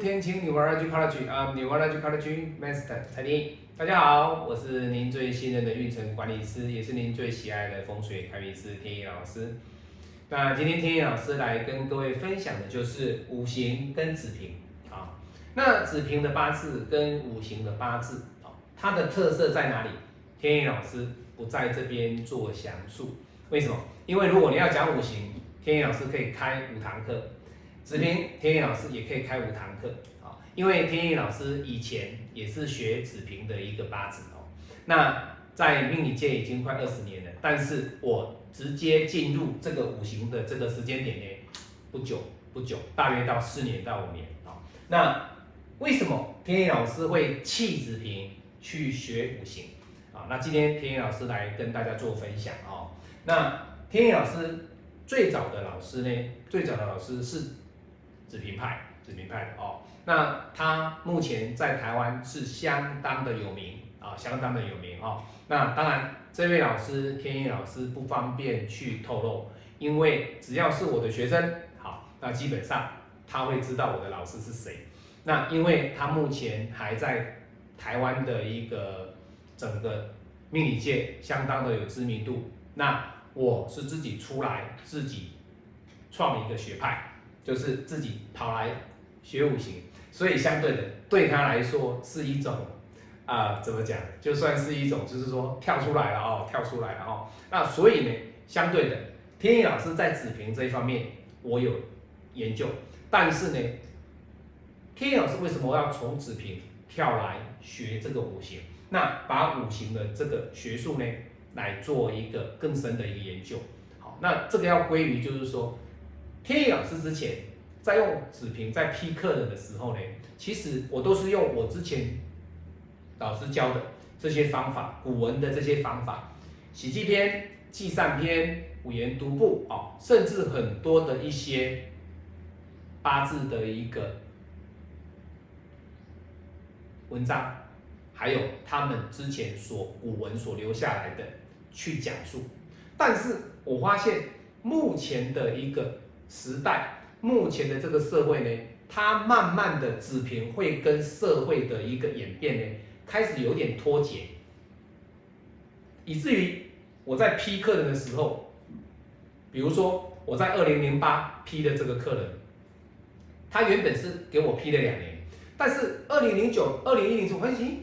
天晴女儿去 college 啊，女儿去 college master 蔡丁，大家好，我是您最信任的运程管理师，也是您最喜爱的风水开运师天意老师。那今天天意老师来跟各位分享的就是五行跟子平啊。那子平的八字跟五行的八字啊，它的特色在哪里？天意老师不在这边做详述。为什么？因为如果你要讲五行，天意老师可以开五堂课。子平天意老师也可以开五堂课啊，因为天意老师以前也是学子平的一个八字哦。那在命理界已经快二十年了，但是我直接进入这个五行的这个时间点呢，不久不久，大约到四年到五年啊。那为什么天意老师会弃子平去学五行啊？那今天天意老师来跟大家做分享哦。那天意老师最早的老师呢，最早的老师是。子平派，子平派的哦，那他目前在台湾是相当的有名啊，相当的有名哦。那当然，这位老师天意老师不方便去透露，因为只要是我的学生，好，那基本上他会知道我的老师是谁。那因为他目前还在台湾的一个整个命理界相当的有知名度，那我是自己出来自己创一个学派。就是自己跑来学五行，所以相对的对他来说是一种啊，怎么讲？就算是一种，就是说跳出来了哦，跳出来了哦。那所以呢，相对的，天意老师在子平这一方面我有研究，但是呢，天意老师为什么要从子平跳来学这个五行？那把五行的这个学术呢来做一个更深的一个研究。好，那这个要归于就是说。天意老师之前在用子平在批客人的时候呢，其实我都是用我之前老师教的这些方法，古文的这些方法，喜剧篇、记善篇、五言独步啊，甚至很多的一些八字的一个文章，还有他们之前所古文所留下来的去讲述。但是我发现目前的一个时代目前的这个社会呢，它慢慢的子平会跟社会的一个演变呢，开始有点脱节，以至于我在批客人的时候，比如说我在二零零八批的这个客人，他原本是给我批了两年，但是二零零九、二零一零时候发现，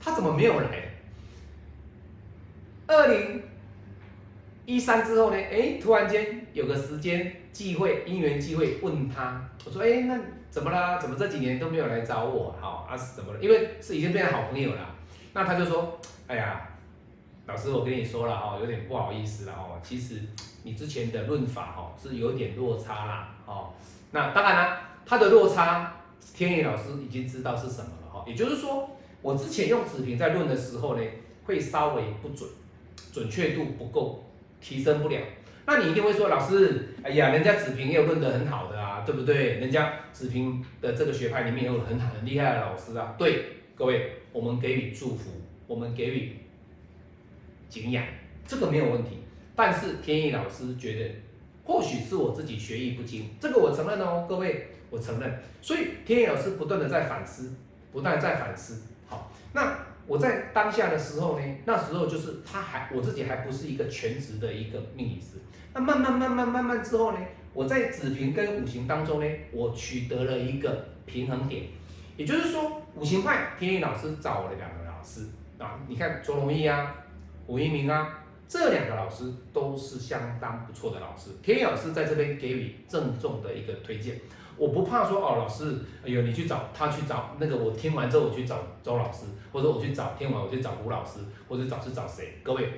他怎么没有来？二零一三之后呢？哎，突然间有个时间。机会因缘机会问他，我说哎那怎么啦？怎么这几年都没有来找我？好啊是怎么了？因为是已经变成好朋友了。那他就说，哎呀，老师我跟你说了哈，有点不好意思了哦。其实你之前的论法哈是有点落差啦哦。那当然了，他的落差，天野老师已经知道是什么了哈。也就是说，我之前用子平在论的时候呢，会稍微不准，准确度不够，提升不了。那你一定会说，老师，哎呀，人家子平也有论得很好的啊，对不对？人家子平的这个学派里面有很很厉害的老师啊。对，各位，我们给予祝福，我们给予敬仰，这个没有问题。但是天意老师觉得，或许是我自己学艺不精，这个我承认哦，各位，我承认。所以天意老师不断的在反思，不断在反思。好，那。我在当下的时候呢，那时候就是他还我自己还不是一个全职的一个命理师。那慢慢慢慢慢慢之后呢，我在子平跟五行当中呢，我取得了一个平衡点。也就是说，五行派天意老师找我的两个老师啊，你看卓龙义啊、胡一鸣啊，这两个老师都是相当不错的老师。天意老师在这边给予郑重的一个推荐。我不怕说哦，老师，哎呦，你去找他去找那个，我听完之后我去找周老师，或者我去找听完我去找胡老师，或者找是找谁？各位，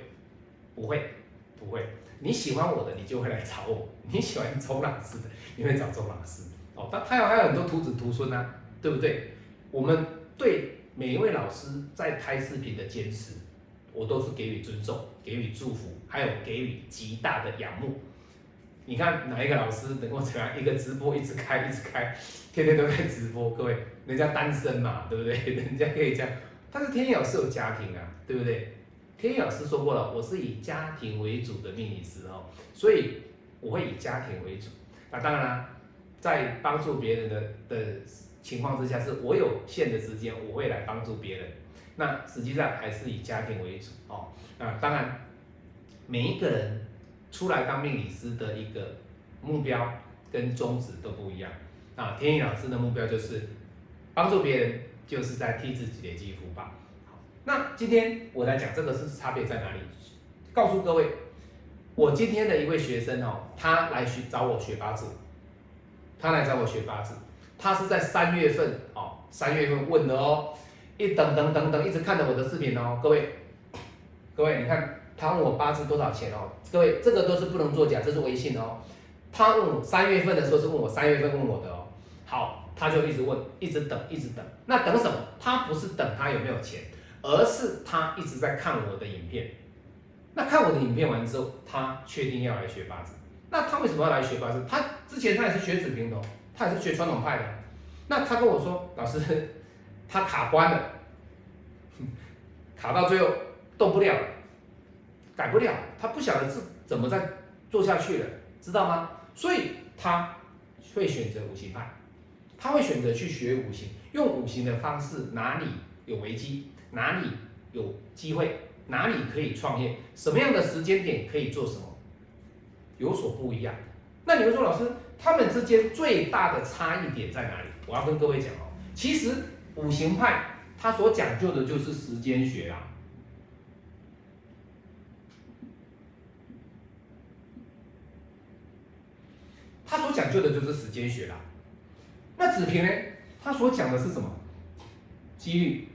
不会，不会，你喜欢我的，你就会来找我；你喜欢周老师的，你会找周老师。哦，他他有还有很多徒子徒孙啊，对不对？我们对每一位老师在拍视频的坚持，我都是给予尊重，给予祝福，还有给予极大的仰慕。你看哪一个老师能够这样一个直播一直开一直开，天天都在直播？各位，人家单身嘛，对不对？人家可以这样。但是天意老师有家庭啊，对不对？天意老师说过了，我是以家庭为主的命理师哦，所以我会以家庭为主。那当然啦，在帮助别人的的情况之下，是我有限的时间，我会来帮助别人。那实际上还是以家庭为主哦。那当然，每一个人出来当命理师的一个目标跟宗旨都不一样。那天意老师的目标就是帮助别人，就是在替自己累积福报。好，那今天我来讲这个是差别在哪里？告诉各位，我今天的一位学生哦，他来学找我学八字，他来找我学八字，他是在三月份哦，三月份问的哦，一等等等等，一直看着我的视频哦，各位，各位你看他问我八字多少钱哦，各位这个都是不能作假，这是微信哦，他问我三月份的时候是问我三月份问我的哦，好，他就一直问，一直等，一直等，那等什么？他不是等他有没有钱，而是他一直在看我的影片。那看我的影片完之后，他确定要来学八字。那他为什么要来学八字？他之前他也是学子平的，哦他也是学传统派的。那他跟我说，老师，他卡关了，卡到最后动不了，改不了，他不晓得是怎么再做下去了，知道吗？所以他会选择五行派，他会选择去学五行，用五行的方式，哪里有危机，哪里有机会。哪里可以创业？什么样的时间点可以做什么？有所不一样。那你们说，老师，他们之间最大的差异点在哪里？我要跟各位讲哦，其实五行派它所讲究的就是时间学啊，它所讲究的就是时间学啦。那子平呢？他所讲的是什么？几率。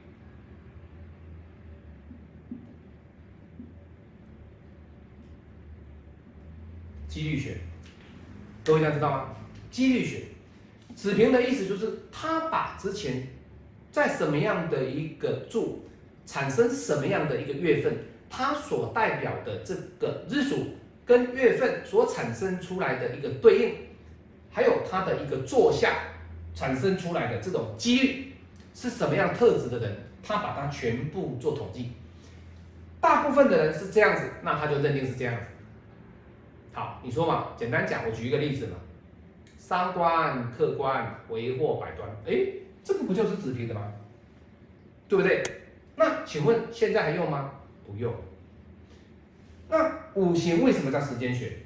几率学，各位大家知道吗？几率学，子平的意思就是他把之前在什么样的一个柱产生什么样的一个月份，它所代表的这个日主跟月份所产生出来的一个对应，还有他的一个坐下产生出来的这种几率是什么样特质的人，他把它全部做统计，大部分的人是这样子，那他就认定是这样子。好，你说嘛？简单讲，我举一个例子嘛。三观客观，为祸百端。哎，这个不就是子平的吗？对不对？那请问现在还用吗？不用。那五行为什么叫时间学？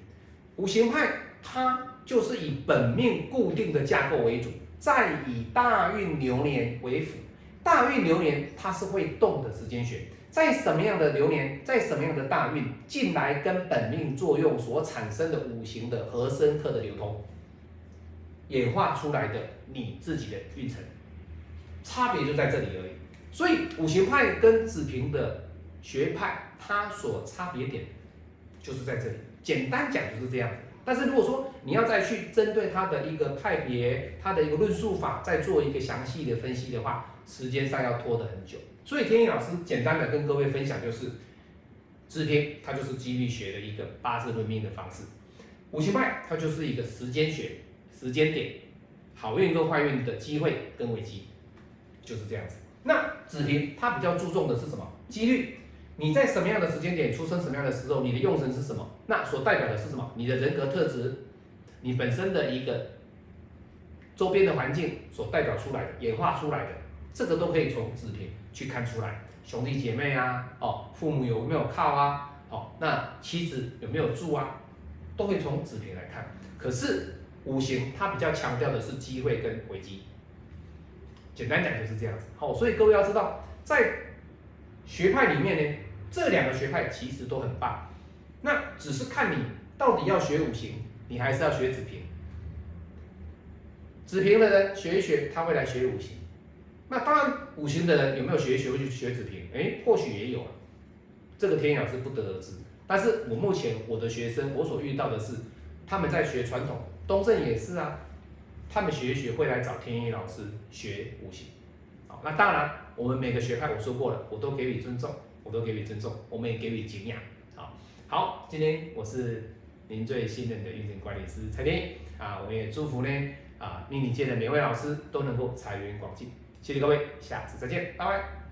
五行派它就是以本命固定的架构为主，再以大运流年为辅。大运流年它是会动的时间选。在什么样的流年，在什么样的大运进来跟本命作用所产生的五行的和生克的流通，演化出来的你自己的运程，差别就在这里而已。所以五行派跟子平的学派，它所差别点就是在这里。简单讲就是这样。但是如果说你要再去针对它的一个派别，它的一个论述法，再做一个详细的分析的话，时间上要拖得很久。所以天意老师简单的跟各位分享就是，支天它就是几率学的一个八字论命的方式，五行派它就是一个时间学，时间点，好运跟坏运的机会跟危机，就是这样子。那子平它比较注重的是什么？几率，你在什么样的时间点出生，什么样的时候，你的用神是什么？那所代表的是什么？你的人格特质，你本身的一个周边的环境所代表出来的、演化出来的，这个都可以从子平。去看出来，兄弟姐妹啊，哦，父母有没有靠啊，哦，那妻子有没有住啊，都会从子平来看。可是五行它比较强调的是机会跟危机，简单讲就是这样子。好，所以各位要知道，在学派里面呢，这两个学派其实都很棒，那只是看你到底要学五行，你还是要学子平。子平的人学一学，他会来学五行。那当然，五行的人有没有学一学会去学子平？哎，或许也有啊。这个天养是不得而知。但是我目前我的学生，我所遇到的是，他们在学传统，东正也是啊。他们学一学会来找天意老师学五行。好，那当然，我们每个学派我说过了，我都给予尊重，都给予尊重，我们也给予敬仰。好，好，今天我是您最信任的运程管理师蔡天啊，我们也祝福呢啊命理界的每位老师都能够财源广进。谢谢各位，下次再见，拜拜。